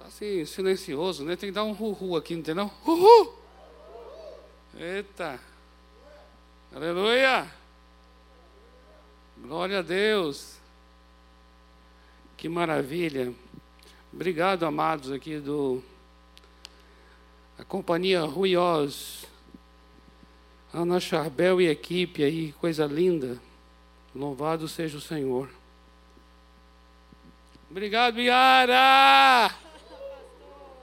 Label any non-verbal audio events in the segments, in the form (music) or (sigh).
Está assim, silencioso, né? Tem que dar um ru-ru aqui, entendeu? Ru-ru! Eita! Aleluia! Glória a Deus! Que maravilha! Obrigado, amados, aqui do a companhia Ruiós, Ana Charbel e equipe aí, coisa linda. Louvado seja o Senhor. Obrigado, Yara!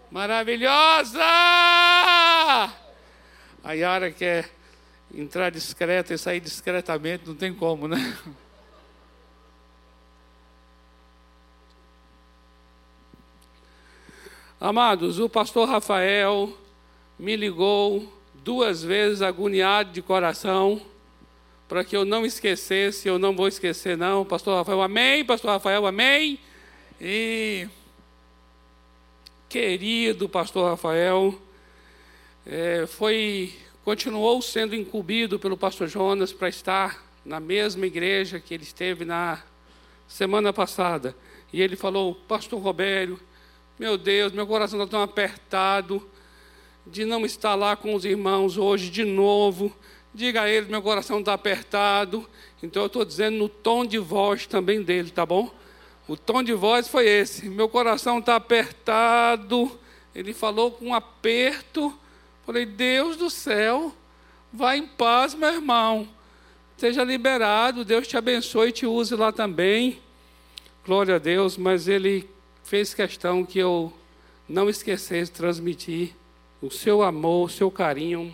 Maravilhosa! A Yara quer entrar discreta e sair discretamente, não tem como, né? Amados, o pastor Rafael me ligou duas vezes agoniado de coração para que eu não esquecesse, eu não vou esquecer não, pastor Rafael, amém, pastor Rafael, amém. E querido pastor Rafael, é, foi continuou sendo incumbido pelo pastor Jonas para estar na mesma igreja que ele esteve na semana passada. E ele falou, pastor Robério, meu Deus, meu coração está tão apertado de não estar lá com os irmãos hoje de novo. Diga a ele, meu coração está apertado. Então eu estou dizendo no tom de voz também dele, tá bom? O tom de voz foi esse. Meu coração está apertado. Ele falou com um aperto. Falei, Deus do céu, vá em paz, meu irmão. Seja liberado, Deus te abençoe e te use lá também. Glória a Deus, mas ele fez questão que eu não esquecesse de transmitir o seu amor, o seu carinho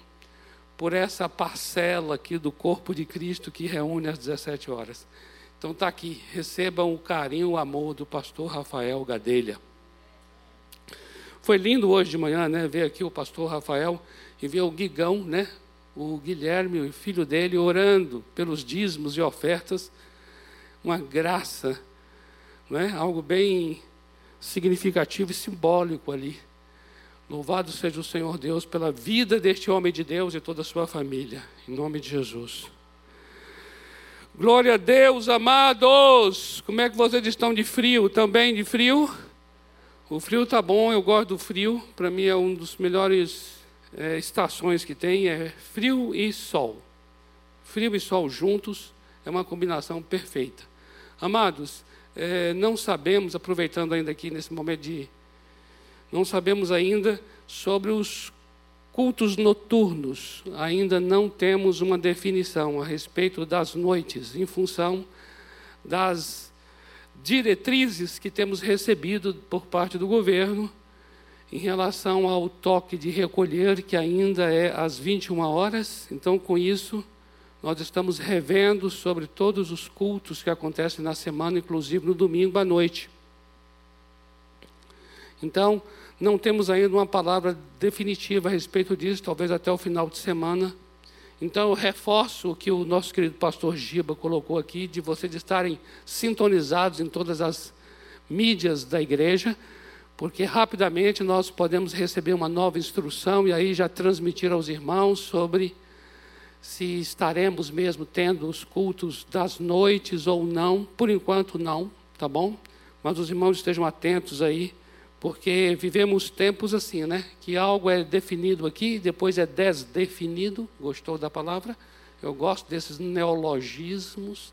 por essa parcela aqui do corpo de Cristo que reúne às 17 horas. Então está aqui, recebam o carinho, o amor do pastor Rafael Gadelha. Foi lindo hoje de manhã, né, ver aqui o pastor Rafael e ver o Guigão, né, o Guilherme, o filho dele, orando pelos dízimos e ofertas. Uma graça, não é? algo bem significativo e simbólico ali. Louvado seja o Senhor Deus pela vida deste homem de Deus e toda a sua família, em nome de Jesus. Glória a Deus, amados. Como é que vocês estão de frio? Também de frio? O frio tá bom, eu gosto do frio. Para mim é um dos melhores é, estações que tem, é frio e sol. Frio e sol juntos é uma combinação perfeita. Amados, é, não sabemos, aproveitando ainda aqui nesse momento de. Não sabemos ainda sobre os cultos noturnos. Ainda não temos uma definição a respeito das noites, em função das diretrizes que temos recebido por parte do governo em relação ao toque de recolher, que ainda é às 21 horas. Então, com isso, nós estamos revendo sobre todos os cultos que acontecem na semana, inclusive no domingo à noite. Então, não temos ainda uma palavra definitiva a respeito disso, talvez até o final de semana. Então, eu reforço o que o nosso querido pastor Giba colocou aqui, de vocês estarem sintonizados em todas as mídias da igreja, porque rapidamente nós podemos receber uma nova instrução e aí já transmitir aos irmãos sobre se estaremos mesmo tendo os cultos das noites ou não. Por enquanto, não, tá bom? Mas os irmãos estejam atentos aí, porque vivemos tempos assim, né? Que algo é definido aqui, depois é desdefinido. Gostou da palavra? Eu gosto desses neologismos.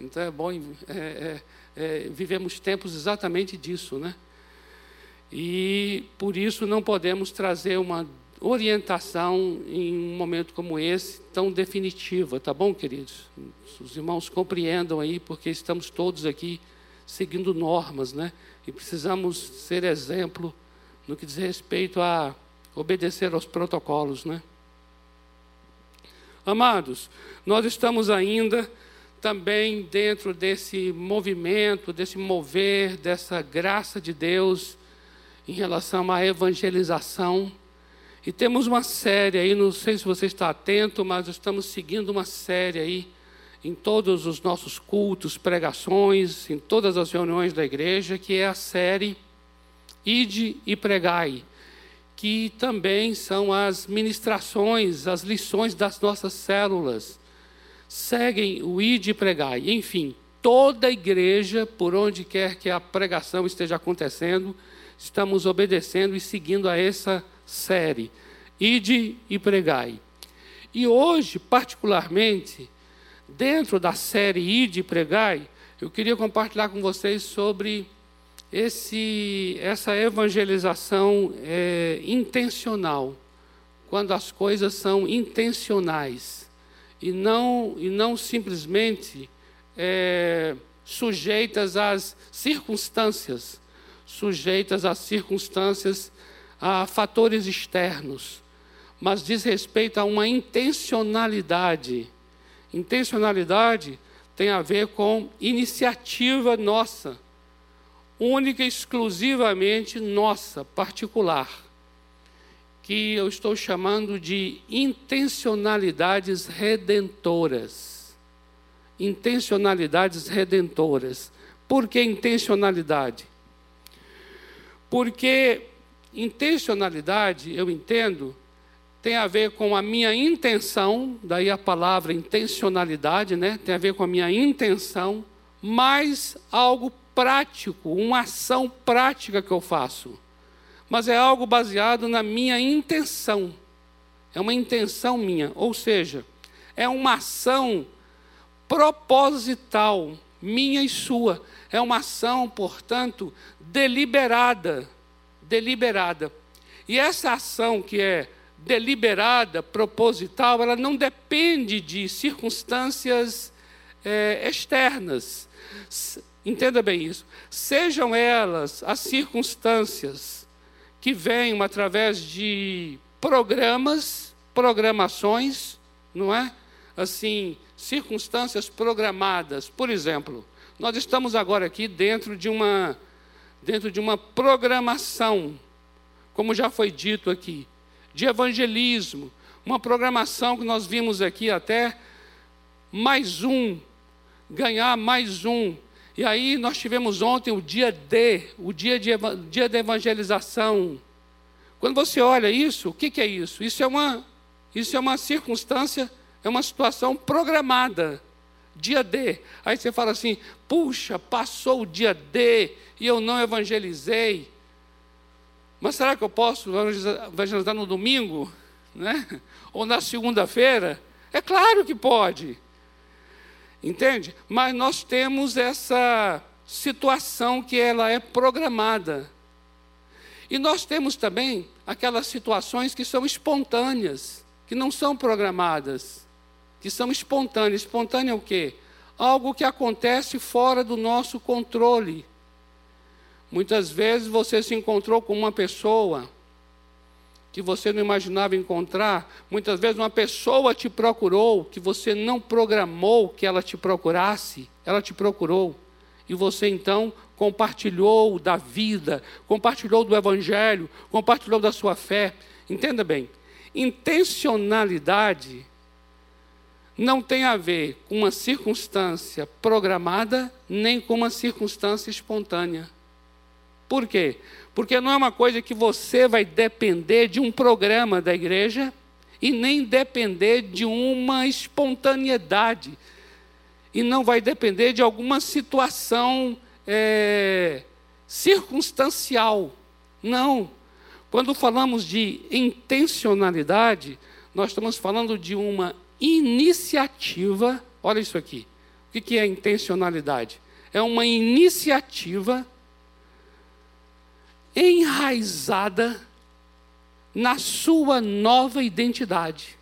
Então é bom. É, é, é, vivemos tempos exatamente disso, né? E por isso não podemos trazer uma orientação em um momento como esse, tão definitiva, tá bom, queridos? Os irmãos compreendam aí, porque estamos todos aqui seguindo normas, né? E precisamos ser exemplo no que diz respeito a obedecer aos protocolos, né? Amados, nós estamos ainda também dentro desse movimento, desse mover, dessa graça de Deus em relação à evangelização e temos uma série aí, não sei se você está atento, mas estamos seguindo uma série aí em todos os nossos cultos, pregações, em todas as reuniões da igreja, que é a série Ide e Pregai, que também são as ministrações, as lições das nossas células. Seguem o Ide e Pregai. Enfim, toda a igreja, por onde quer que a pregação esteja acontecendo, estamos obedecendo e seguindo a essa série. Ide e pregai. E hoje, particularmente, dentro da série Ide pregai, eu queria compartilhar com vocês sobre esse, essa evangelização é, intencional, quando as coisas são intencionais e não, e não simplesmente é, sujeitas às circunstâncias, sujeitas às circunstâncias, a fatores externos, mas diz respeito a uma intencionalidade. Intencionalidade tem a ver com iniciativa nossa, única e exclusivamente nossa, particular, que eu estou chamando de intencionalidades redentoras. Intencionalidades redentoras. Por que intencionalidade? Porque intencionalidade, eu entendo, tem a ver com a minha intenção, daí a palavra intencionalidade, né? Tem a ver com a minha intenção, mais algo prático, uma ação prática que eu faço. Mas é algo baseado na minha intenção. É uma intenção minha, ou seja, é uma ação proposital, minha e sua. É uma ação, portanto, deliberada, deliberada. E essa ação que é deliberada, proposital, ela não depende de circunstâncias é, externas. Entenda bem isso. Sejam elas as circunstâncias que venham através de programas, programações, não é? Assim, circunstâncias programadas. Por exemplo, nós estamos agora aqui dentro de uma dentro de uma programação, como já foi dito aqui de evangelismo, uma programação que nós vimos aqui até mais um, ganhar mais um. E aí nós tivemos ontem o dia D, o dia de dia da evangelização. Quando você olha isso, o que, que é isso? Isso é uma isso é uma circunstância, é uma situação programada. Dia D. Aí você fala assim: puxa, passou o dia D e eu não evangelizei. Mas será que eu posso evangelizar no domingo? Né? Ou na segunda-feira? É claro que pode. Entende? Mas nós temos essa situação que ela é programada. E nós temos também aquelas situações que são espontâneas, que não são programadas, que são espontâneas. Espontânea é o quê? Algo que acontece fora do nosso controle. Muitas vezes você se encontrou com uma pessoa que você não imaginava encontrar. Muitas vezes uma pessoa te procurou que você não programou que ela te procurasse, ela te procurou. E você então compartilhou da vida, compartilhou do evangelho, compartilhou da sua fé. Entenda bem, intencionalidade não tem a ver com uma circunstância programada, nem com uma circunstância espontânea. Por quê? Porque não é uma coisa que você vai depender de um programa da igreja e nem depender de uma espontaneidade. E não vai depender de alguma situação é, circunstancial. Não. Quando falamos de intencionalidade, nós estamos falando de uma iniciativa. Olha isso aqui. O que é intencionalidade? É uma iniciativa enraizada na sua nova identidade.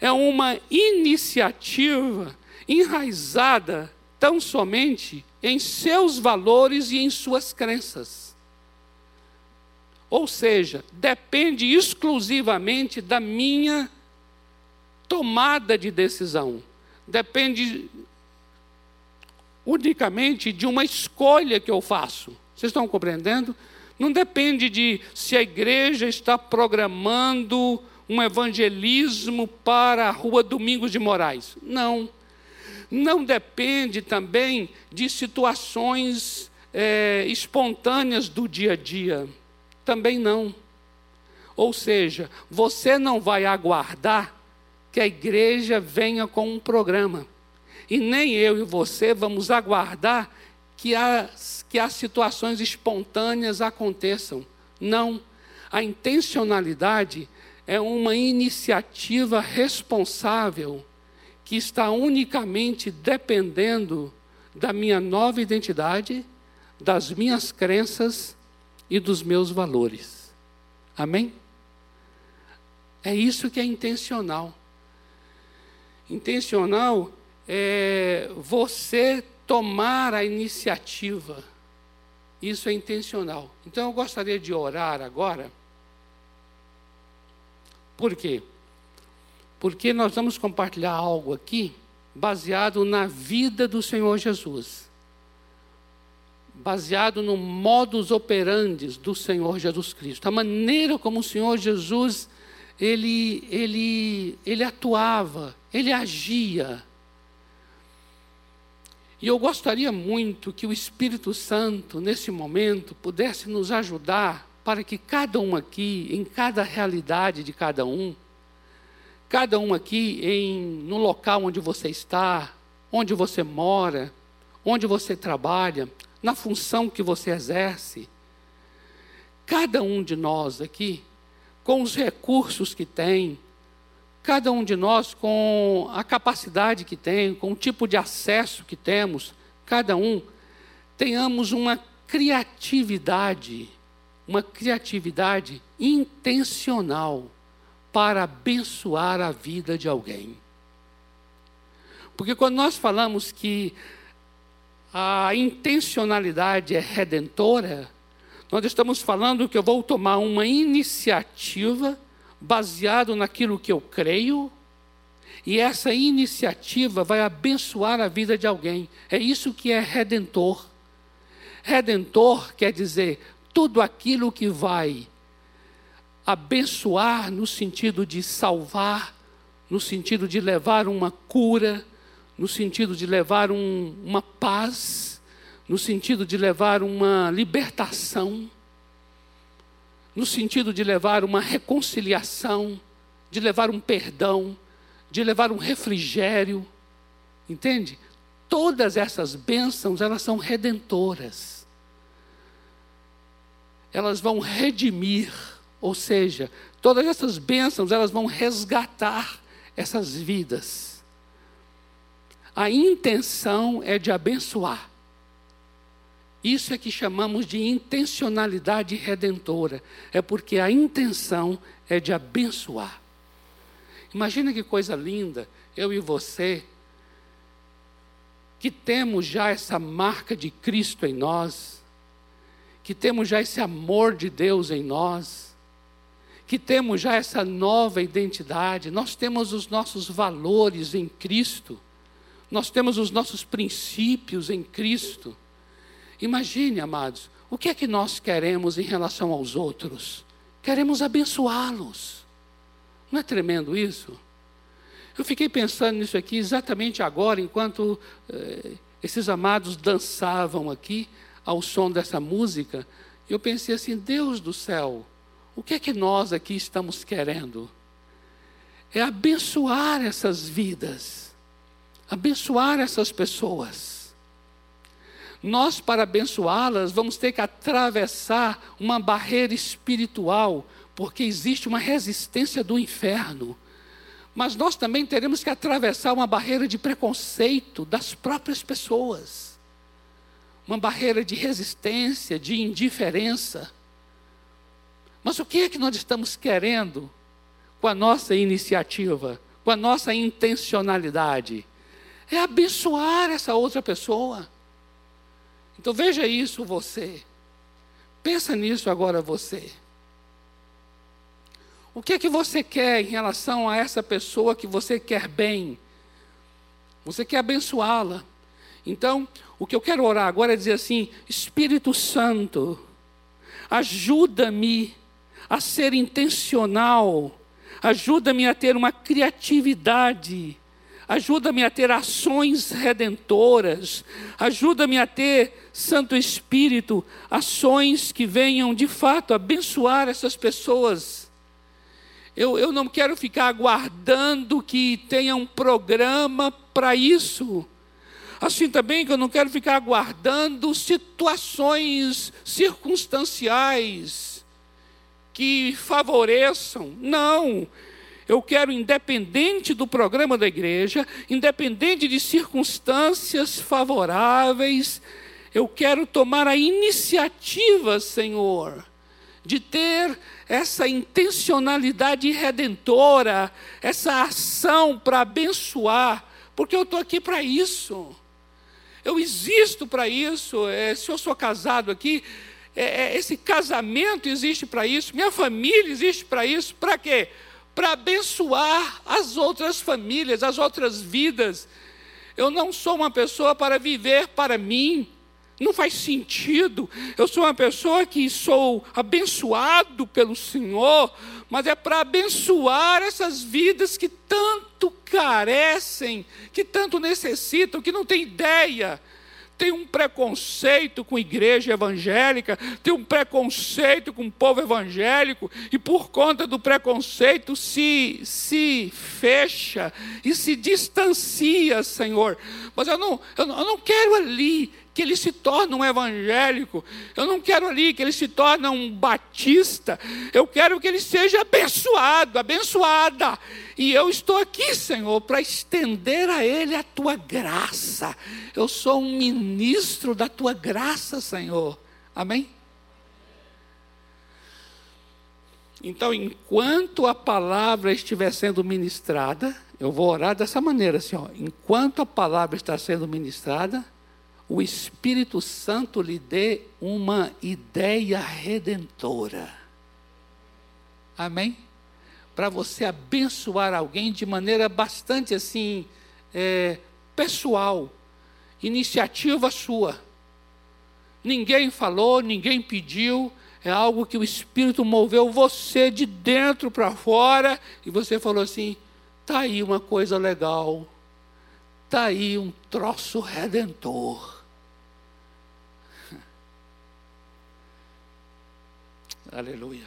É uma iniciativa enraizada tão somente em seus valores e em suas crenças. Ou seja, depende exclusivamente da minha tomada de decisão. Depende unicamente de uma escolha que eu faço. Vocês estão compreendendo? Não depende de se a igreja está programando um evangelismo para a rua Domingos de Moraes. Não. Não depende também de situações é, espontâneas do dia a dia. Também não. Ou seja, você não vai aguardar que a igreja venha com um programa, E nem eu e você vamos aguardar que as, que as situações espontâneas aconteçam. Não. A intencionalidade é uma iniciativa responsável que está unicamente dependendo da minha nova identidade, das minhas crenças e dos meus valores. Amém? É isso que é intencional. Intencional é você tomar a iniciativa. Isso é intencional. Então eu gostaria de orar agora. Por quê? Porque nós vamos compartilhar algo aqui baseado na vida do Senhor Jesus. Baseado no modus operandi do Senhor Jesus Cristo. A maneira como o Senhor Jesus ele, ele, ele atuava, ele agia. E eu gostaria muito que o Espírito Santo, nesse momento, pudesse nos ajudar para que cada um aqui, em cada realidade de cada um, cada um aqui em, no local onde você está, onde você mora, onde você trabalha, na função que você exerce, cada um de nós aqui, com os recursos que tem, cada um de nós com a capacidade que tem, com o tipo de acesso que temos, cada um, tenhamos uma criatividade, uma criatividade intencional para abençoar a vida de alguém. Porque quando nós falamos que a intencionalidade é redentora, nós estamos falando que eu vou tomar uma iniciativa baseado naquilo que eu creio, e essa iniciativa vai abençoar a vida de alguém. É isso que é redentor. Redentor quer dizer tudo aquilo que vai abençoar no sentido de salvar, no sentido de levar uma cura, no sentido de levar um, uma paz no sentido de levar uma libertação, no sentido de levar uma reconciliação, de levar um perdão, de levar um refrigério, entende? Todas essas bênçãos, elas são redentoras. Elas vão redimir, ou seja, todas essas bênçãos, elas vão resgatar essas vidas. A intenção é de abençoar. Isso é que chamamos de intencionalidade redentora. É porque a intenção é de abençoar. Imagina que coisa linda, eu e você, que temos já essa marca de Cristo em nós, que temos já esse amor de Deus em nós, que temos já essa nova identidade, nós temos os nossos valores em Cristo, nós temos os nossos princípios em Cristo. Imagine, amados, o que é que nós queremos em relação aos outros? Queremos abençoá-los. Não é tremendo isso? Eu fiquei pensando nisso aqui exatamente agora, enquanto eh, esses amados dançavam aqui ao som dessa música. Eu pensei assim: Deus do céu, o que é que nós aqui estamos querendo? É abençoar essas vidas, abençoar essas pessoas nós, para abençoá-las, vamos ter que atravessar uma barreira espiritual, porque existe uma resistência do inferno. Mas nós também teremos que atravessar uma barreira de preconceito das próprias pessoas, uma barreira de resistência, de indiferença. Mas o que é que nós estamos querendo com a nossa iniciativa, com a nossa intencionalidade? É abençoar essa outra pessoa. Então veja isso você. Pensa nisso agora você. O que é que você quer em relação a essa pessoa que você quer bem? Você quer abençoá-la. Então, o que eu quero orar agora é dizer assim: Espírito Santo, ajuda-me a ser intencional, ajuda-me a ter uma criatividade, ajuda-me a ter ações redentoras, ajuda-me a ter Santo Espírito, ações que venham de fato abençoar essas pessoas. Eu, eu não quero ficar aguardando que tenha um programa para isso. Assim também que eu não quero ficar aguardando situações circunstanciais que favoreçam. Não. Eu quero, independente do programa da igreja, independente de circunstâncias favoráveis, eu quero tomar a iniciativa, Senhor, de ter essa intencionalidade redentora, essa ação para abençoar, porque eu estou aqui para isso. Eu existo para isso. É, se eu sou casado aqui, é, é, esse casamento existe para isso, minha família existe para isso. Para quê? Para abençoar as outras famílias, as outras vidas. Eu não sou uma pessoa para viver para mim. Não faz sentido. Eu sou uma pessoa que sou abençoado pelo Senhor, mas é para abençoar essas vidas que tanto carecem, que tanto necessitam, que não têm ideia tem um preconceito com igreja evangélica, tem um preconceito com o povo evangélico, e por conta do preconceito se, se fecha e se distancia, Senhor. Mas eu não, eu não, eu não quero ali que ele se torne um evangélico. Eu não quero ali que ele se torne um batista. Eu quero que ele seja abençoado, abençoada. E eu estou aqui, Senhor, para estender a ele a tua graça. Eu sou um ministro da tua graça, Senhor. Amém? Então, enquanto a palavra estiver sendo ministrada, eu vou orar dessa maneira, Senhor. Enquanto a palavra está sendo ministrada, o Espírito Santo lhe dê uma ideia redentora. Amém? Para você abençoar alguém de maneira bastante assim, é, pessoal, iniciativa sua. Ninguém falou, ninguém pediu, é algo que o Espírito moveu você de dentro para fora e você falou assim: tá aí uma coisa legal, tá aí um troço redentor. Aleluia.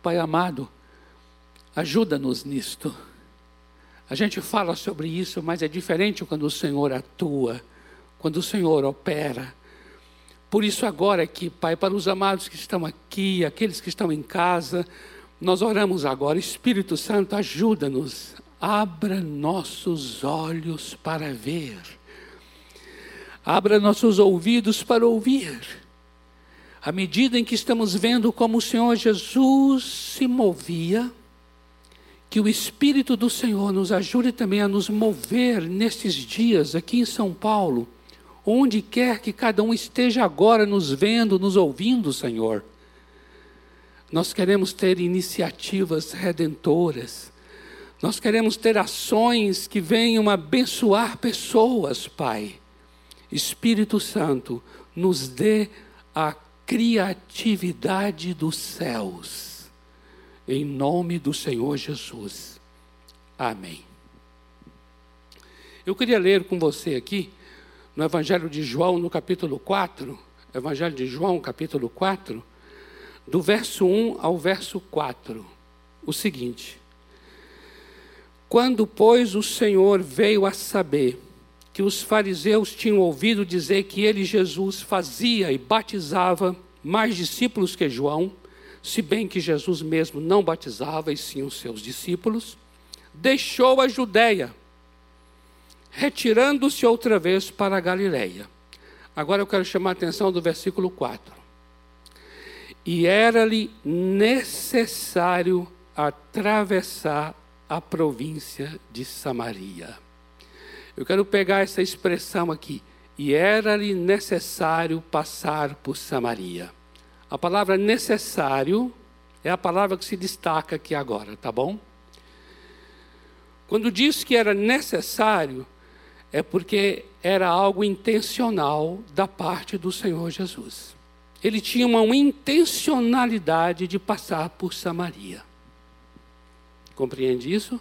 Pai amado, ajuda-nos nisto. A gente fala sobre isso, mas é diferente quando o Senhor atua, quando o Senhor opera. Por isso, agora aqui, Pai, para os amados que estão aqui, aqueles que estão em casa, nós oramos agora. Espírito Santo, ajuda-nos, abra nossos olhos para ver Abra nossos ouvidos para ouvir. À medida em que estamos vendo como o Senhor Jesus se movia, que o Espírito do Senhor nos ajude também a nos mover nestes dias aqui em São Paulo, onde quer que cada um esteja agora nos vendo, nos ouvindo, Senhor. Nós queremos ter iniciativas redentoras, nós queremos ter ações que venham abençoar pessoas, Pai. Espírito Santo, nos dê a criatividade dos céus. Em nome do Senhor Jesus. Amém. Eu queria ler com você aqui, no Evangelho de João, no capítulo 4, Evangelho de João, capítulo 4, do verso 1 ao verso 4, o seguinte: Quando, pois, o Senhor veio a saber que os fariseus tinham ouvido dizer que ele, Jesus, fazia e batizava mais discípulos que João, se bem que Jesus mesmo não batizava, e sim os seus discípulos, deixou a Judéia, retirando-se outra vez para a Galiléia. Agora eu quero chamar a atenção do versículo 4. E era-lhe necessário atravessar a província de Samaria. Eu quero pegar essa expressão aqui. E era-lhe necessário passar por Samaria. A palavra necessário é a palavra que se destaca aqui agora, tá bom? Quando diz que era necessário, é porque era algo intencional da parte do Senhor Jesus. Ele tinha uma intencionalidade de passar por Samaria. Compreende isso?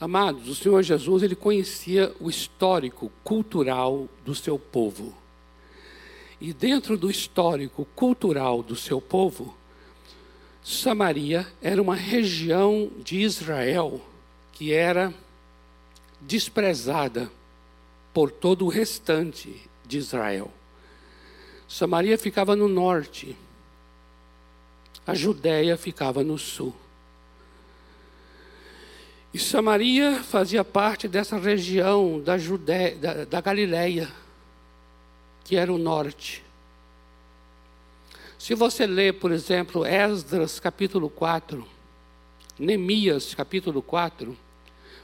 Amados, o Senhor Jesus ele conhecia o histórico cultural do seu povo. E dentro do histórico cultural do seu povo, Samaria era uma região de Israel que era desprezada por todo o restante de Israel. Samaria ficava no norte, a Judéia ficava no sul. E Samaria fazia parte dessa região da, Judéia, da, da Galileia, que era o norte. Se você ler, por exemplo, Esdras capítulo 4, Neemias capítulo 4,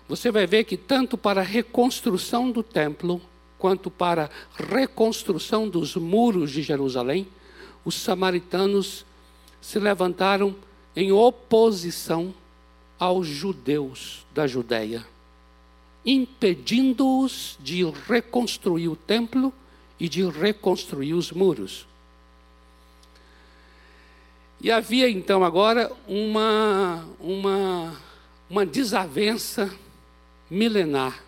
você vai ver que tanto para a reconstrução do templo, quanto para a reconstrução dos muros de Jerusalém, os samaritanos se levantaram em oposição aos judeus da Judéia, impedindo-os de reconstruir o templo e de reconstruir os muros. E havia então agora uma, uma, uma desavença milenar,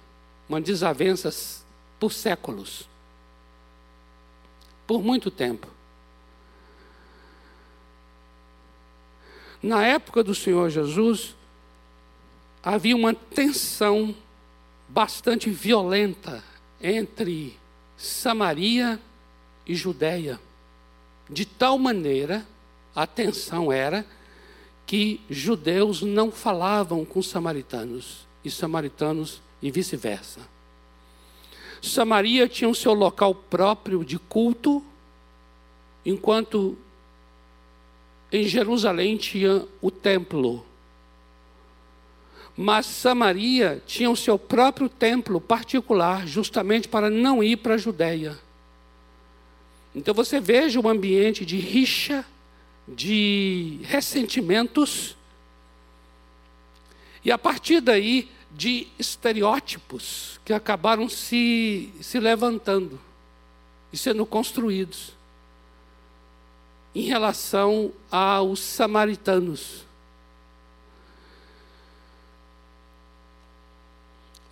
uma desavença por séculos, por muito tempo. Na época do Senhor Jesus, havia uma tensão bastante violenta entre Samaria e Judéia, de tal maneira, a tensão era que judeus não falavam com samaritanos e samaritanos e vice-versa. Samaria tinha o seu local próprio de culto, enquanto em Jerusalém tinha o templo. Mas Samaria tinha o seu próprio templo particular, justamente para não ir para a Judéia. Então você veja um ambiente de rixa, de ressentimentos, e a partir daí de estereótipos que acabaram se, se levantando e sendo construídos em relação aos samaritanos.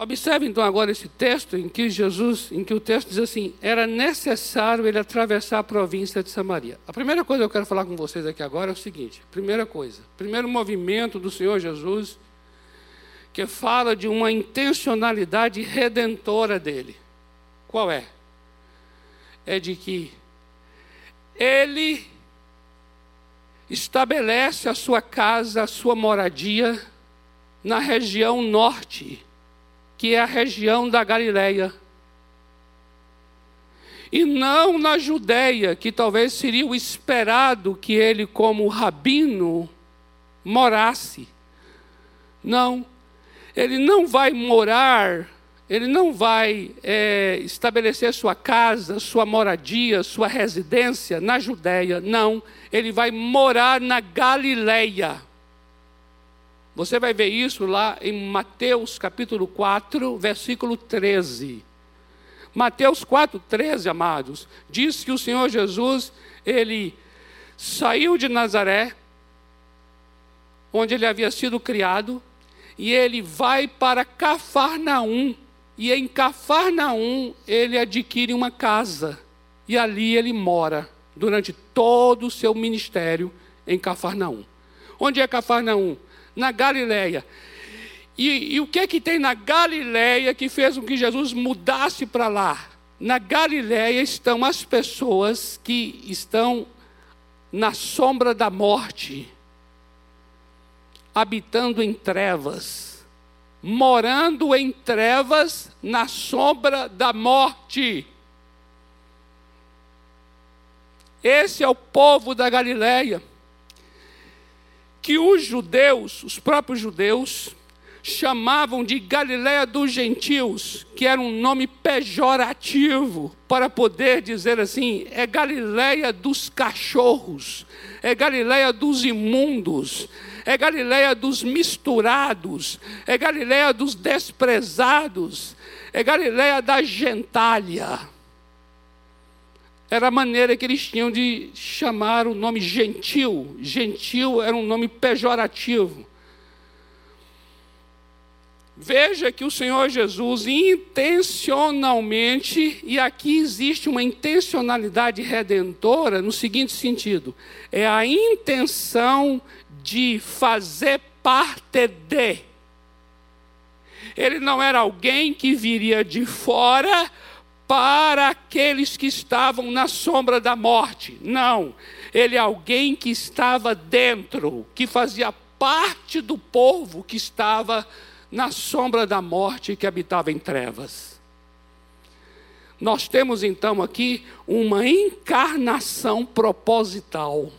Observe então agora esse texto em que Jesus, em que o texto diz assim: era necessário ele atravessar a província de Samaria. A primeira coisa que eu quero falar com vocês aqui agora é o seguinte: primeira coisa, primeiro movimento do Senhor Jesus que fala de uma intencionalidade redentora dele. Qual é? É de que ele estabelece a sua casa, a sua moradia na região norte, que é a região da Galileia. E não na Judéia, que talvez seria o esperado que ele, como rabino, morasse. Não ele não vai morar, ele não vai é, estabelecer sua casa, sua moradia, sua residência na Judéia, não. Ele vai morar na Galileia. Você vai ver isso lá em Mateus capítulo 4, versículo 13. Mateus 4, 13, amados, diz que o Senhor Jesus, ele saiu de Nazaré, onde ele havia sido criado, e ele vai para Cafarnaum. E em Cafarnaum ele adquire uma casa. E ali ele mora durante todo o seu ministério em Cafarnaum. Onde é Cafarnaum? Na Galileia. E, e o que é que tem na Galileia que fez com que Jesus mudasse para lá? Na Galileia estão as pessoas que estão na sombra da morte, habitando em trevas, morando em trevas na sombra da morte. Esse é o povo da Galileia. Que os judeus, os próprios judeus, chamavam de Galiléia dos gentios, que era um nome pejorativo, para poder dizer assim: é Galiléia dos cachorros, é Galiléia dos imundos, é Galiléia dos misturados, é Galiléia dos desprezados, é Galiléia da gentalha. Era a maneira que eles tinham de chamar o nome gentil. Gentil era um nome pejorativo. Veja que o Senhor Jesus intencionalmente, e aqui existe uma intencionalidade redentora no seguinte sentido: é a intenção de fazer parte de. Ele não era alguém que viria de fora para aqueles que estavam na sombra da morte. Não. Ele é alguém que estava dentro, que fazia parte do povo que estava na sombra da morte e que habitava em trevas. Nós temos então aqui uma encarnação proposital.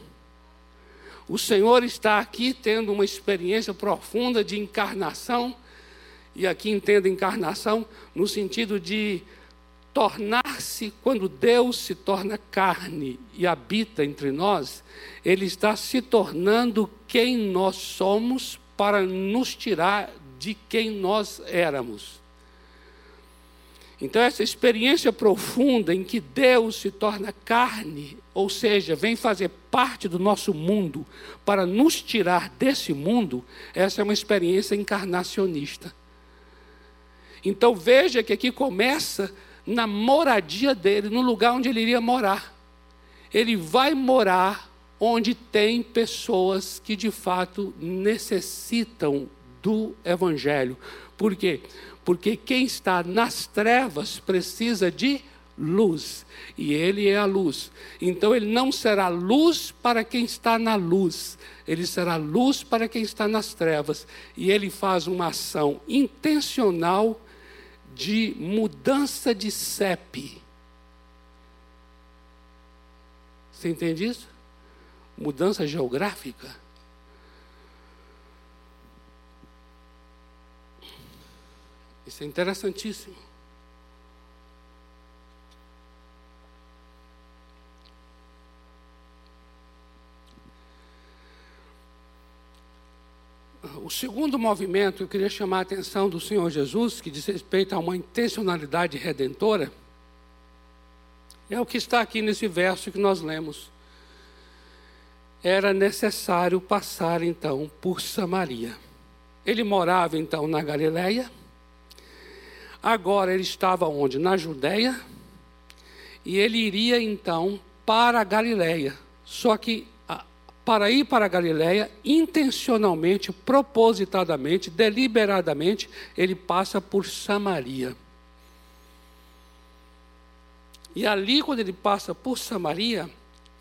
O Senhor está aqui tendo uma experiência profunda de encarnação, e aqui entendo encarnação no sentido de tornar-se, quando Deus se torna carne e habita entre nós, Ele está se tornando quem nós somos para nos tirar de quem nós éramos. Então, essa experiência profunda em que Deus se torna carne, ou seja, vem fazer parte do nosso mundo para nos tirar desse mundo, essa é uma experiência encarnacionista. Então, veja que aqui começa na moradia dele, no lugar onde ele iria morar. Ele vai morar onde tem pessoas que de fato necessitam do Evangelho. Por quê? Porque quem está nas trevas precisa de luz, e ele é a luz. Então ele não será luz para quem está na luz, ele será luz para quem está nas trevas, e ele faz uma ação intencional de mudança de CEP. Você entende isso? Mudança geográfica. Isso é interessantíssimo. O segundo movimento, eu queria chamar a atenção do Senhor Jesus, que diz respeito a uma intencionalidade redentora, é o que está aqui nesse verso que nós lemos. Era necessário passar então por Samaria. Ele morava então na Galileia, agora ele estava onde? Na Judéia, e ele iria então para a Galileia. Só que para ir para a Galiléia, intencionalmente, propositadamente, deliberadamente, ele passa por Samaria. E ali, quando ele passa por Samaria,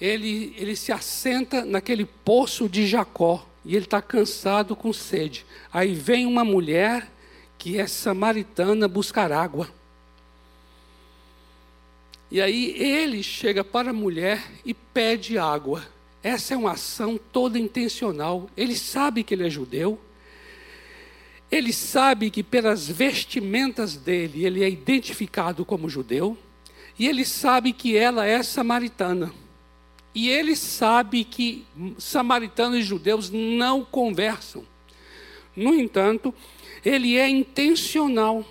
ele, ele se assenta naquele poço de Jacó. E ele está cansado com sede. Aí vem uma mulher que é samaritana buscar água. E aí ele chega para a mulher e pede água. Essa é uma ação toda intencional. Ele sabe que ele é judeu. Ele sabe que pelas vestimentas dele ele é identificado como judeu. E ele sabe que ela é samaritana. E ele sabe que samaritanos e judeus não conversam. No entanto, ele é intencional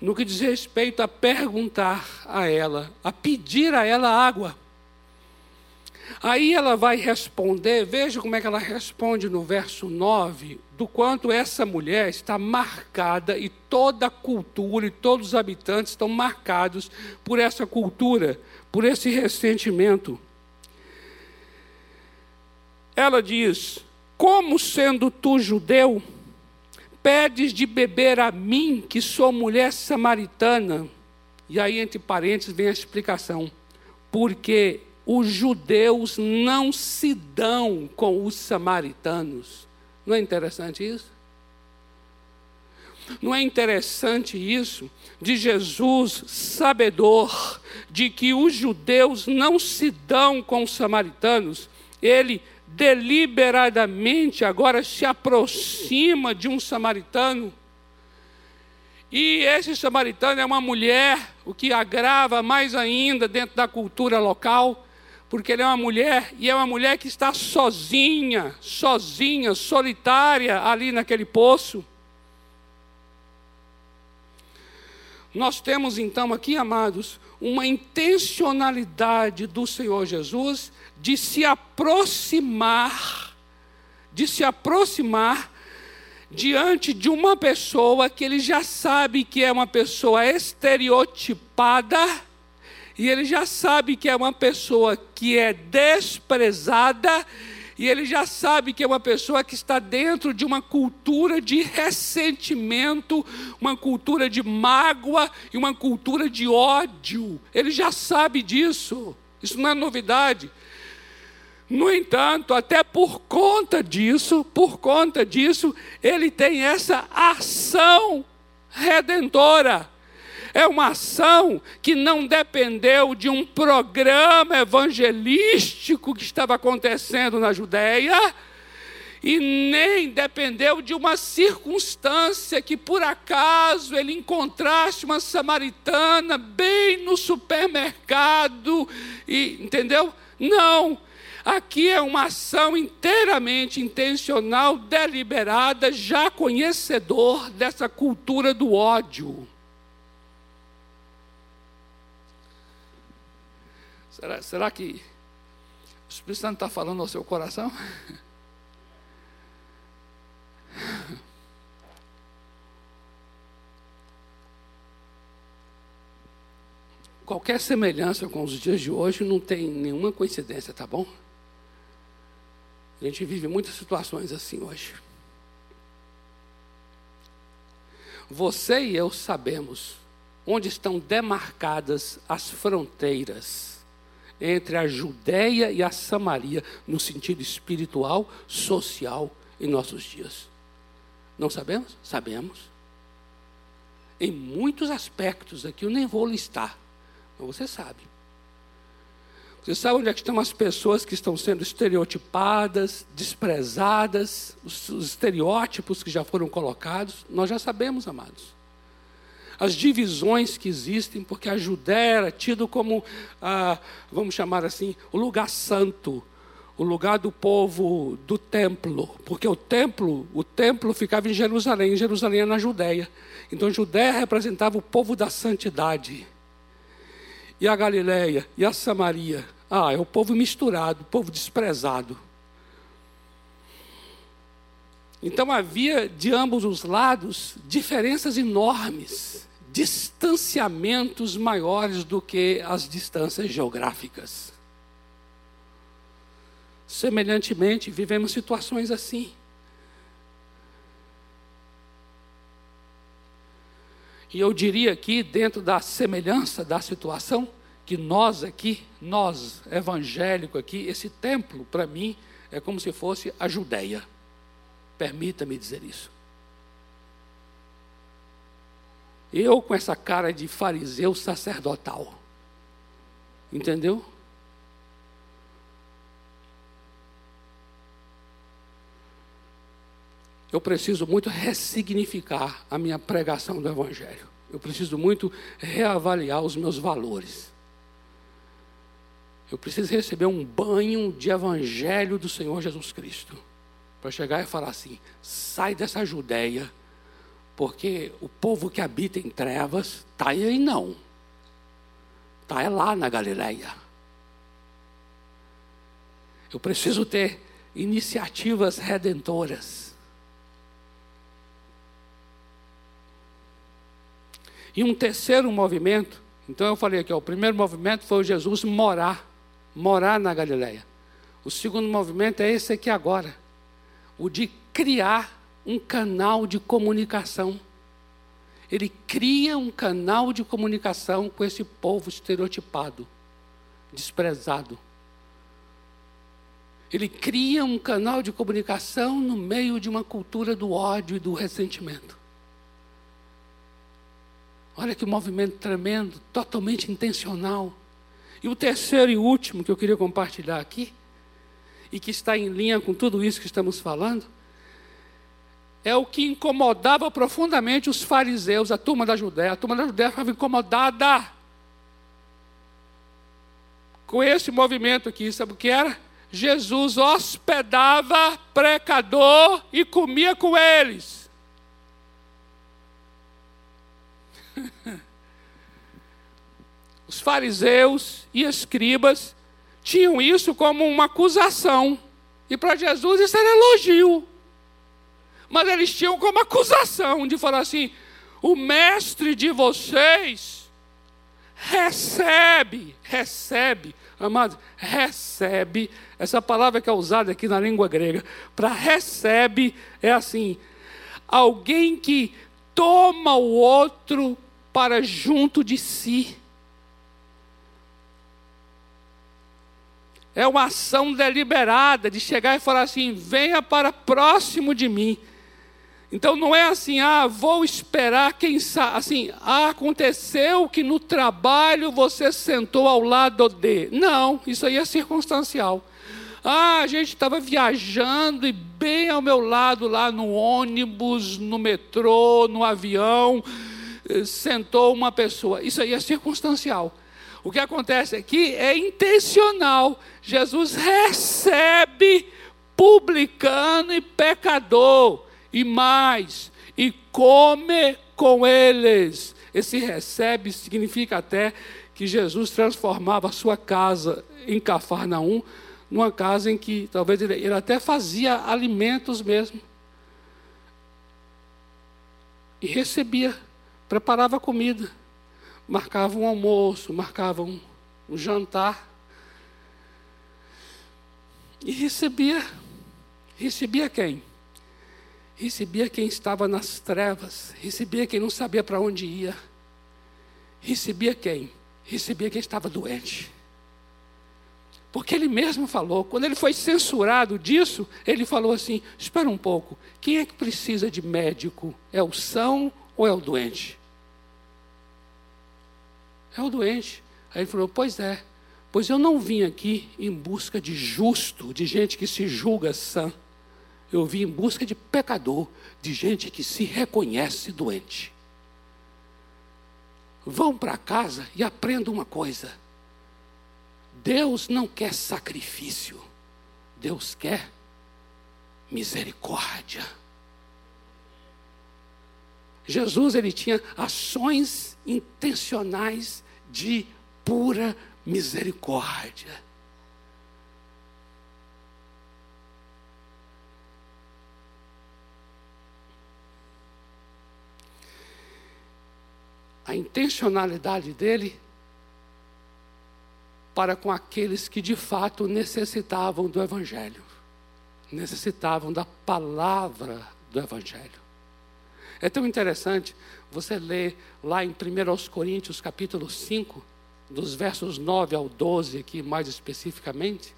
no que diz respeito a perguntar a ela, a pedir a ela água. Aí ela vai responder, veja como é que ela responde no verso 9, do quanto essa mulher está marcada e toda a cultura e todos os habitantes estão marcados por essa cultura, por esse ressentimento. Ela diz: Como sendo tu judeu, pedes de beber a mim, que sou mulher samaritana? E aí, entre parênteses, vem a explicação. Porque os judeus não se dão com os samaritanos. Não é interessante isso? Não é interessante isso de Jesus, sabedor de que os judeus não se dão com os samaritanos, ele deliberadamente agora se aproxima de um samaritano. E esse samaritano é uma mulher, o que agrava mais ainda dentro da cultura local porque ela é uma mulher e é uma mulher que está sozinha, sozinha, solitária ali naquele poço. Nós temos então aqui, amados, uma intencionalidade do Senhor Jesus de se aproximar, de se aproximar diante de uma pessoa que ele já sabe que é uma pessoa estereotipada, e ele já sabe que é uma pessoa que é desprezada, e ele já sabe que é uma pessoa que está dentro de uma cultura de ressentimento, uma cultura de mágoa e uma cultura de ódio. Ele já sabe disso. Isso não é novidade. No entanto, até por conta disso, por conta disso, ele tem essa ação redentora. É uma ação que não dependeu de um programa evangelístico que estava acontecendo na Judéia, e nem dependeu de uma circunstância que por acaso ele encontrasse uma samaritana bem no supermercado e entendeu? Não, Aqui é uma ação inteiramente intencional, deliberada, já conhecedor dessa cultura do ódio. Será, será que o Espírito Santo está falando ao seu coração? (laughs) Qualquer semelhança com os dias de hoje não tem nenhuma coincidência, tá bom? A gente vive muitas situações assim hoje. Você e eu sabemos onde estão demarcadas as fronteiras entre a Judéia e a Samaria no sentido espiritual, social em nossos dias. Não sabemos? Sabemos. Em muitos aspectos aqui eu nem vou listar, mas você sabe. Você sabe onde é que estão as pessoas que estão sendo estereotipadas, desprezadas, os, os estereótipos que já foram colocados? Nós já sabemos, amados. As divisões que existem, porque a Judéia era tido como, ah, vamos chamar assim, o lugar santo, o lugar do povo do templo, porque o templo, o templo ficava em Jerusalém, Jerusalém é na Judéia. Então Judéia representava o povo da santidade. E a Galileia e a Samaria ah, é o povo misturado, o povo desprezado. Então havia de ambos os lados diferenças enormes, distanciamentos maiores do que as distâncias geográficas. Semelhantemente, vivemos situações assim. E eu diria aqui, dentro da semelhança da situação, que nós aqui, nós evangélico aqui, esse templo para mim é como se fosse a Judéia. Permita-me dizer isso. Eu com essa cara de fariseu sacerdotal. Entendeu? Eu preciso muito ressignificar a minha pregação do Evangelho. Eu preciso muito reavaliar os meus valores. Eu preciso receber um banho de evangelho do Senhor Jesus Cristo. Para chegar e falar assim: sai dessa Judéia, porque o povo que habita em trevas está aí não. Está é lá na Galileia. Eu preciso ter iniciativas redentoras. E um terceiro movimento, então eu falei aqui, ó, o primeiro movimento foi o Jesus morar morar na Galileia. O segundo movimento é esse aqui agora, o de criar um canal de comunicação. Ele cria um canal de comunicação com esse povo estereotipado, desprezado. Ele cria um canal de comunicação no meio de uma cultura do ódio e do ressentimento. Olha que movimento tremendo, totalmente intencional. E o terceiro e último que eu queria compartilhar aqui, e que está em linha com tudo isso que estamos falando, é o que incomodava profundamente os fariseus, a turma da Judéia. A turma da Judéia estava incomodada com esse movimento aqui. Sabe o que era? Jesus hospedava pecador e comia com eles. (laughs) Os fariseus e escribas tinham isso como uma acusação. E para Jesus isso era elogio. Mas eles tinham como acusação de falar assim: o mestre de vocês recebe, recebe, amados, recebe. Essa palavra que é usada aqui na língua grega, para recebe, é assim: alguém que toma o outro para junto de si. É uma ação deliberada de chegar e falar assim: venha para próximo de mim. Então não é assim, ah, vou esperar quem sabe. Assim, ah, aconteceu que no trabalho você sentou ao lado de. Não, isso aí é circunstancial. Ah, a gente estava viajando e bem ao meu lado, lá no ônibus, no metrô, no avião, eh, sentou uma pessoa. Isso aí é circunstancial. O que acontece aqui é intencional. Jesus recebe publicano e pecador e mais, e come com eles. Esse recebe significa até que Jesus transformava a sua casa em Cafarnaum numa casa em que talvez ele, ele até fazia alimentos mesmo. E recebia, preparava comida, marcava um almoço, marcava um, um jantar. E recebia. Recebia quem? recebia quem estava nas trevas, recebia quem não sabia para onde ia, recebia quem? Recebia quem estava doente. Porque ele mesmo falou, quando ele foi censurado disso, ele falou assim: espera um pouco, quem é que precisa de médico? É o são ou é o doente? É o doente. Aí ele falou: pois é, pois eu não vim aqui em busca de justo, de gente que se julga sã eu vim em busca de pecador, de gente que se reconhece doente. Vão para casa e aprendam uma coisa: Deus não quer sacrifício, Deus quer misericórdia. Jesus ele tinha ações intencionais de pura misericórdia. a intencionalidade dele para com aqueles que de fato necessitavam do Evangelho, necessitavam da palavra do Evangelho. É tão interessante você ler lá em 1 Coríntios capítulo 5, dos versos 9 ao 12, aqui mais especificamente,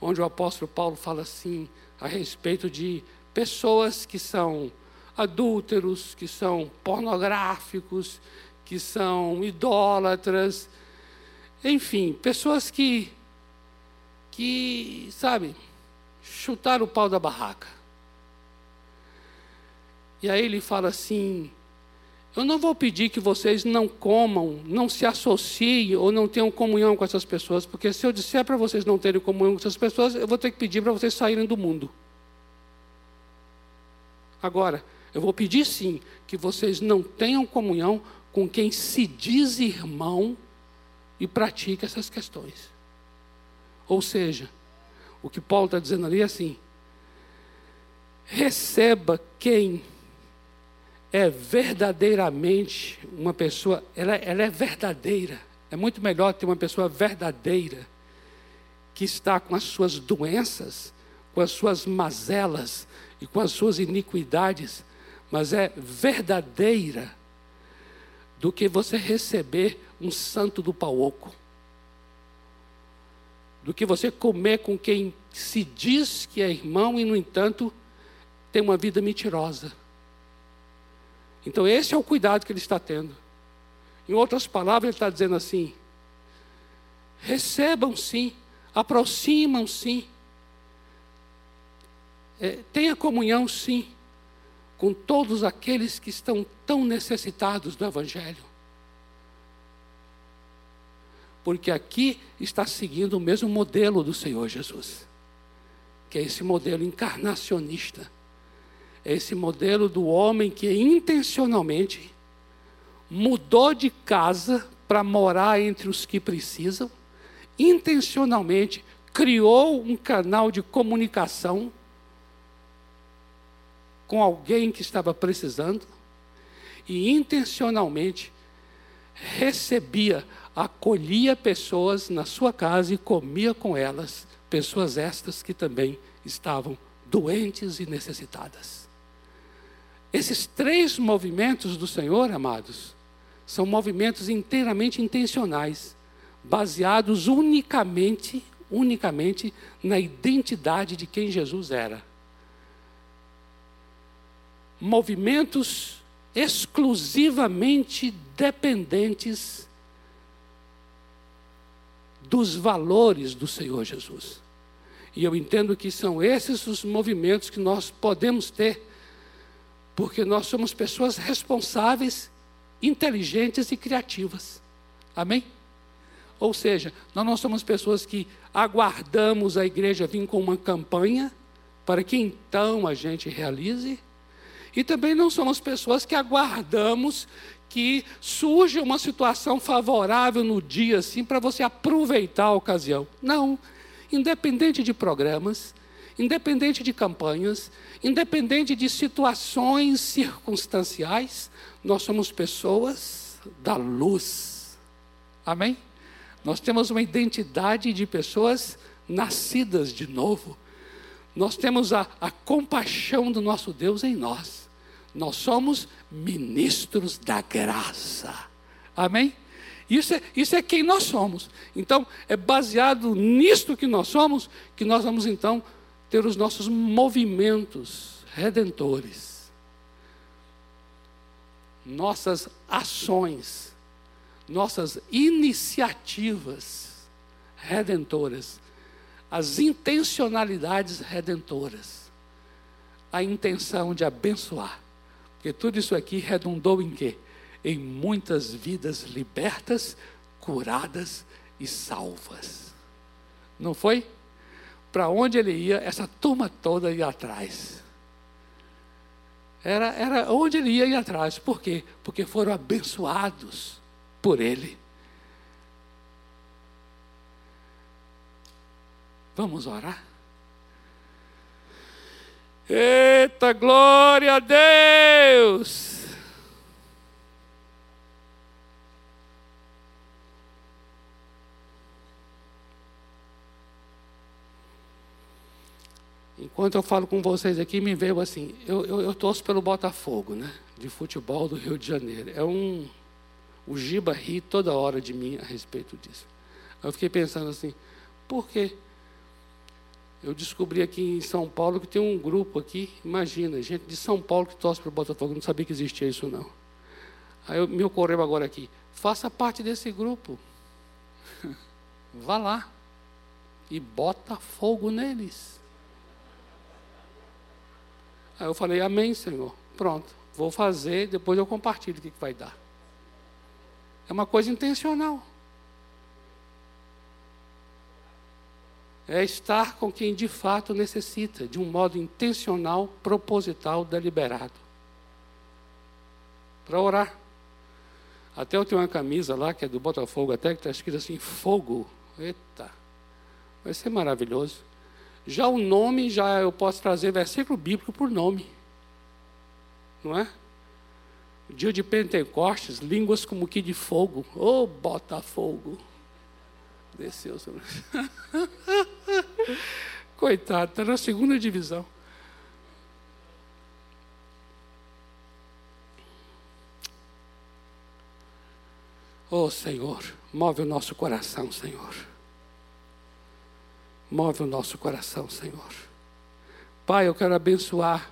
onde o apóstolo Paulo fala assim a respeito de pessoas que são adúlteros, que são pornográficos, que são idólatras, enfim, pessoas que, que, sabe, chutaram o pau da barraca. E aí ele fala assim: eu não vou pedir que vocês não comam, não se associem ou não tenham comunhão com essas pessoas, porque se eu disser para vocês não terem comunhão com essas pessoas, eu vou ter que pedir para vocês saírem do mundo. Agora, eu vou pedir sim que vocês não tenham comunhão com quem se diz irmão e pratica essas questões. Ou seja, o que Paulo está dizendo ali é assim: receba quem é verdadeiramente uma pessoa, ela, ela é verdadeira. É muito melhor ter uma pessoa verdadeira que está com as suas doenças, com as suas mazelas e com as suas iniquidades, mas é verdadeira do que você receber um santo do pau oco. Do que você comer com quem se diz que é irmão e, no entanto, tem uma vida mentirosa. Então, esse é o cuidado que ele está tendo. Em outras palavras, ele está dizendo assim: recebam sim, aproximam sim, é, tenha comunhão sim, com todos aqueles que estão tão necessitados do Evangelho. Porque aqui está seguindo o mesmo modelo do Senhor Jesus, que é esse modelo encarnacionista, esse modelo do homem que intencionalmente mudou de casa para morar entre os que precisam, intencionalmente criou um canal de comunicação com alguém que estava precisando e intencionalmente recebia, acolhia pessoas na sua casa e comia com elas, pessoas estas que também estavam doentes e necessitadas. Esses três movimentos do Senhor, amados, são movimentos inteiramente intencionais, baseados unicamente, unicamente na identidade de quem Jesus era. Movimentos exclusivamente dependentes dos valores do Senhor Jesus. E eu entendo que são esses os movimentos que nós podemos ter, porque nós somos pessoas responsáveis, inteligentes e criativas. Amém? Ou seja, nós não somos pessoas que aguardamos a igreja vir com uma campanha para que então a gente realize. E também não somos pessoas que aguardamos que surja uma situação favorável no dia assim para você aproveitar a ocasião. Não independente de programas, independente de campanhas, independente de situações circunstanciais, nós somos pessoas da luz. Amém? Nós temos uma identidade de pessoas nascidas de novo. Nós temos a, a compaixão do nosso Deus em nós. Nós somos ministros da graça. Amém? Isso é, isso é quem nós somos. Então, é baseado nisto que nós somos que nós vamos então ter os nossos movimentos redentores. Nossas ações, nossas iniciativas redentoras, as intencionalidades redentoras, a intenção de abençoar. Porque tudo isso aqui redundou em quê? em muitas vidas libertas, curadas e salvas. Não foi? Para onde ele ia, essa turma toda ia atrás. Era, era onde ele ia ir atrás. Por quê? Porque foram abençoados por ele. Vamos orar? Eita, glória a Deus! Enquanto eu falo com vocês aqui, me veio assim, eu, eu, eu torço pelo Botafogo, né? De futebol do Rio de Janeiro. É um. O Giba ri toda hora de mim a respeito disso. Eu fiquei pensando assim, por quê? Eu descobri aqui em São Paulo que tem um grupo aqui, imagina, gente de São Paulo que torce para o Botafogo, não sabia que existia isso não. Aí eu, me ocorreu agora aqui, faça parte desse grupo. (laughs) Vá lá e bota fogo neles. Aí eu falei, amém, Senhor. Pronto, vou fazer, depois eu compartilho o que, que vai dar. É uma coisa intencional. É estar com quem de fato necessita, de um modo intencional, proposital, deliberado. Para orar. Até eu tenho uma camisa lá, que é do Botafogo, até que está escrito assim, fogo. Eita, vai ser maravilhoso. Já o nome, já eu posso trazer versículo bíblico por nome. Não é? Dia de Pentecostes, línguas como que de fogo. Ô, oh, Botafogo. Desceu sobre. (laughs) Coitado, está na segunda divisão. Oh Senhor, move o nosso coração, Senhor. Move o nosso coração, Senhor. Pai, eu quero abençoar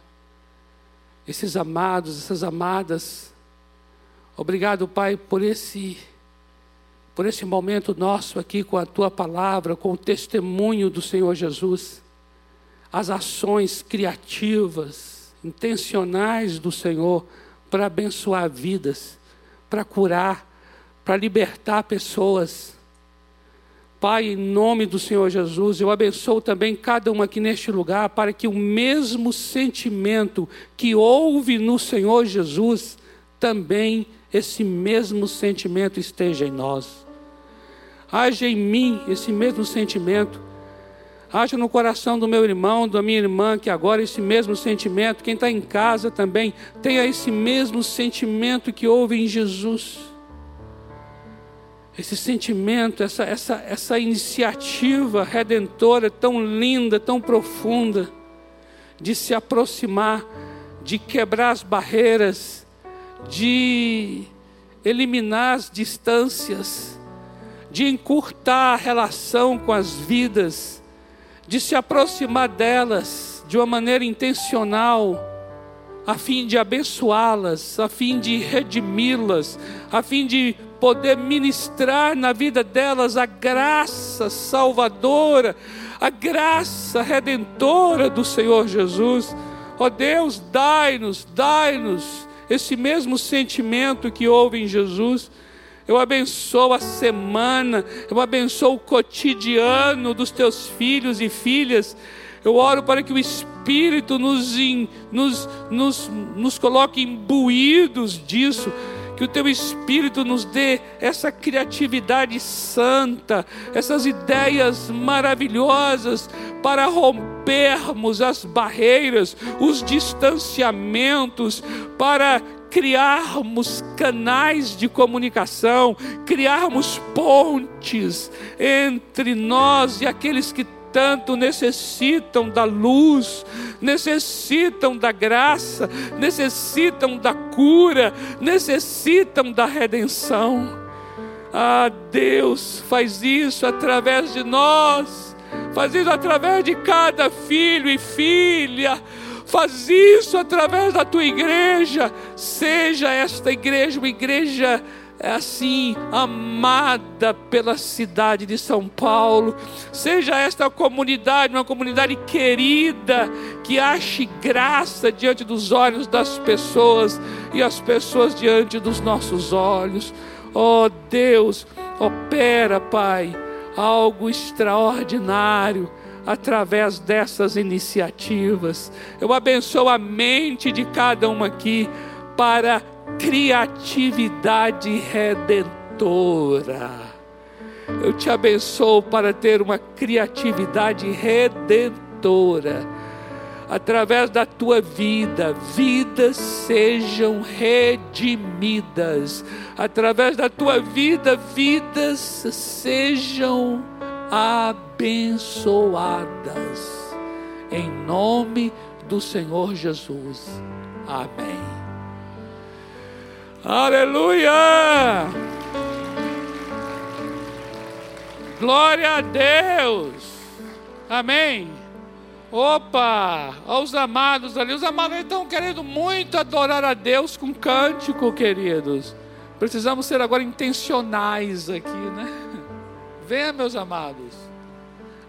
esses amados, essas amadas. Obrigado, Pai, por esse por esse momento nosso aqui com a tua palavra, com o testemunho do Senhor Jesus. As ações criativas, intencionais do Senhor para abençoar vidas, para curar, para libertar pessoas Pai, em nome do Senhor Jesus, eu abençoo também cada um aqui neste lugar, para que o mesmo sentimento que houve no Senhor Jesus, também esse mesmo sentimento esteja em nós. Haja em mim esse mesmo sentimento, Haja no coração do meu irmão, da minha irmã, que agora esse mesmo sentimento, quem está em casa também, tenha esse mesmo sentimento que houve em Jesus. Esse sentimento, essa, essa, essa iniciativa redentora tão linda, tão profunda, de se aproximar, de quebrar as barreiras, de eliminar as distâncias, de encurtar a relação com as vidas, de se aproximar delas de uma maneira intencional, a fim de abençoá-las, a fim de redimi-las, a fim de poder ministrar na vida delas a graça salvadora, a graça redentora do Senhor Jesus. Ó oh Deus, dai-nos, dai-nos esse mesmo sentimento que houve em Jesus. Eu abençoo a semana, eu abençoo o cotidiano dos teus filhos e filhas. Eu oro para que o Espírito nos, nos, nos, nos coloque imbuídos disso, que o teu Espírito nos dê essa criatividade santa, essas ideias maravilhosas para rompermos as barreiras, os distanciamentos, para criarmos canais de comunicação, criarmos pontes entre nós e aqueles que tanto necessitam da luz, necessitam da graça, necessitam da cura, necessitam da redenção. Ah, Deus faz isso através de nós, faz isso através de cada filho e filha. Faz isso através da tua igreja. Seja esta igreja uma igreja assim, amada pela cidade de São Paulo. Seja esta comunidade uma comunidade querida, que ache graça diante dos olhos das pessoas e as pessoas diante dos nossos olhos. Oh Deus, opera, Pai, algo extraordinário através dessas iniciativas. Eu abençoo a mente de cada uma aqui para criatividade redentora. Eu te abençoo para ter uma criatividade redentora. Através da tua vida, vidas sejam redimidas. Através da tua vida, vidas sejam abençoadas. Em nome do Senhor Jesus. Amém. Aleluia! Glória a Deus! Amém! Opa! Aos amados ali, os amados estão querendo muito adorar a Deus com cântico, queridos. Precisamos ser agora intencionais aqui, né? (laughs) Venha, meus amados.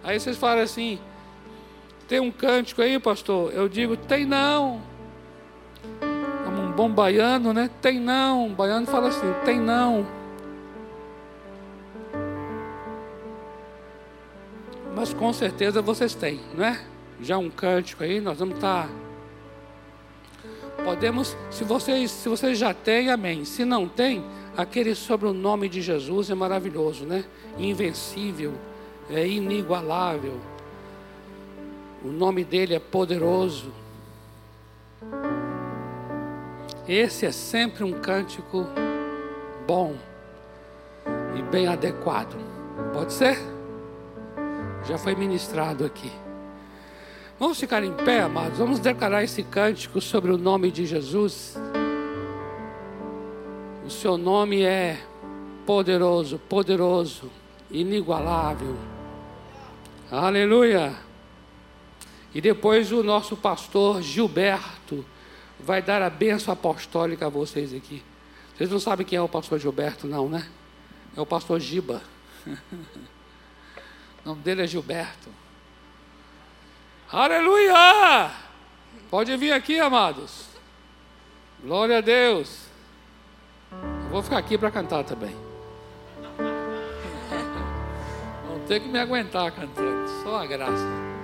Aí vocês falam assim: tem um cântico aí, pastor? Eu digo: tem não bom baiano, né? Tem não. O baiano fala assim: tem não. Mas com certeza vocês têm, não é? Já um cântico aí, nós vamos estar. Tá... Podemos, se vocês, se vocês já têm, amém. Se não tem, aquele sobre o nome de Jesus é maravilhoso, né? Invencível, é inigualável. O nome dele é poderoso. Esse é sempre um cântico bom e bem adequado. Pode ser? Já foi ministrado aqui. Vamos ficar em pé, amados. Vamos declarar esse cântico sobre o nome de Jesus. O seu nome é poderoso, poderoso, inigualável. Aleluia. E depois o nosso pastor Gilberto vai dar a bênção apostólica a vocês aqui. Vocês não sabem quem é o pastor Gilberto, não, né? É o pastor Giba. (laughs) o nome dele é Gilberto. Aleluia! Pode vir aqui, amados. Glória a Deus. Eu vou ficar aqui para cantar também. (laughs) Vão ter que me aguentar cantando. Só a graça.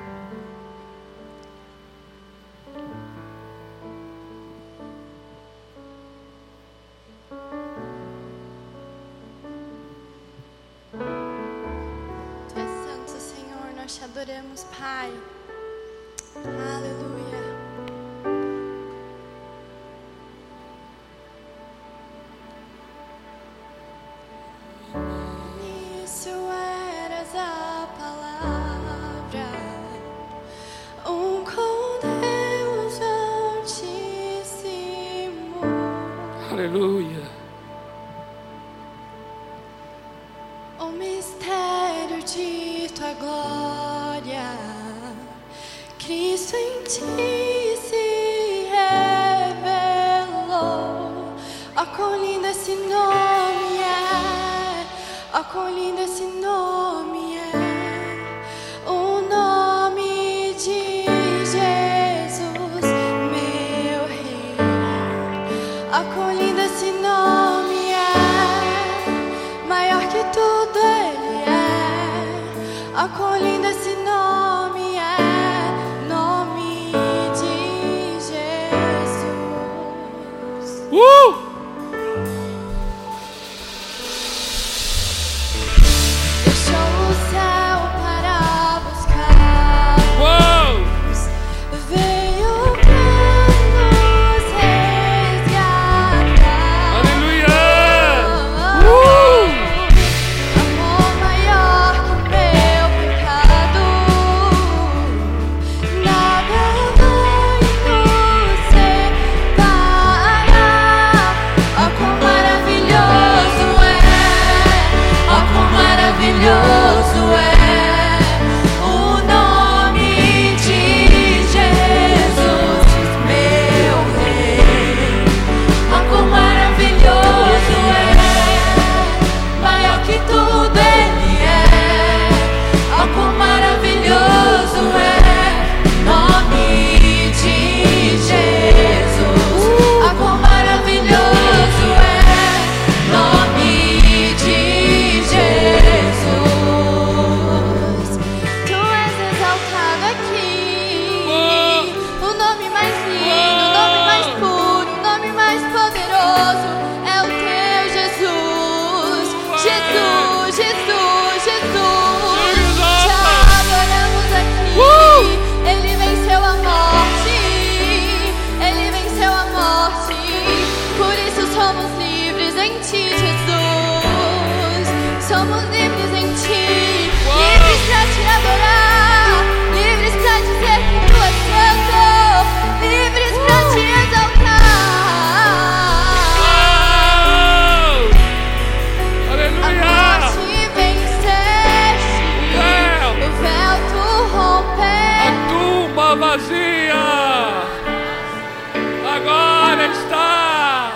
Está.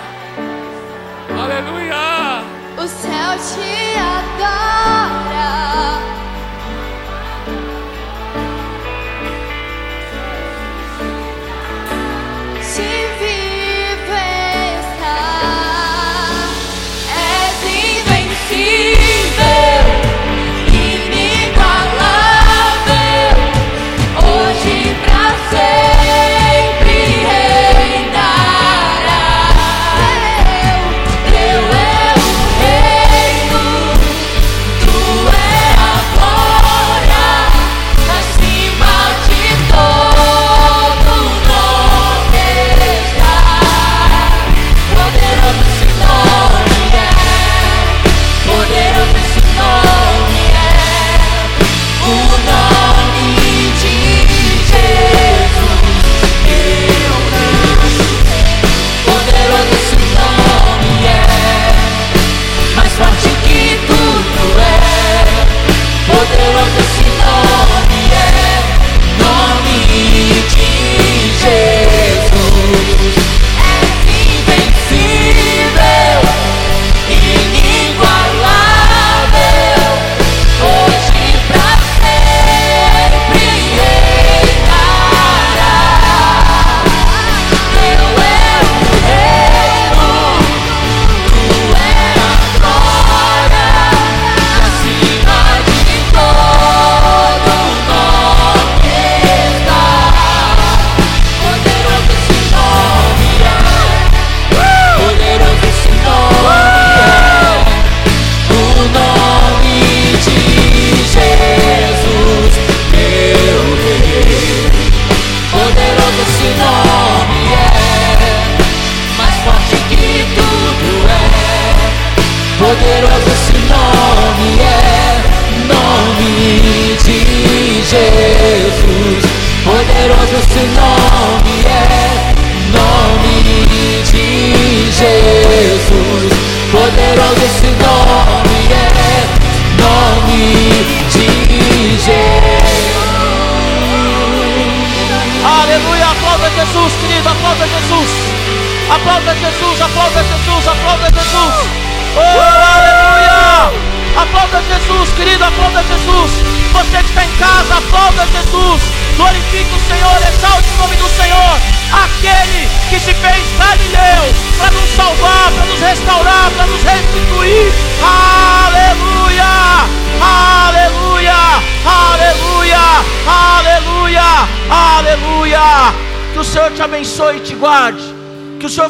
Aleluia! O céu te adora.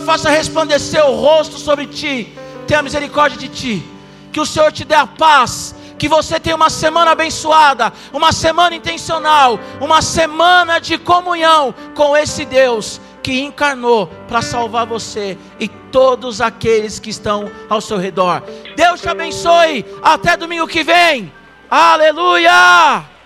Faça resplandecer o rosto sobre ti. Tenha misericórdia de ti. Que o Senhor te dê a paz. Que você tenha uma semana abençoada, uma semana intencional, uma semana de comunhão com esse Deus que encarnou para salvar você e todos aqueles que estão ao seu redor. Deus te abençoe. Até domingo que vem. Aleluia!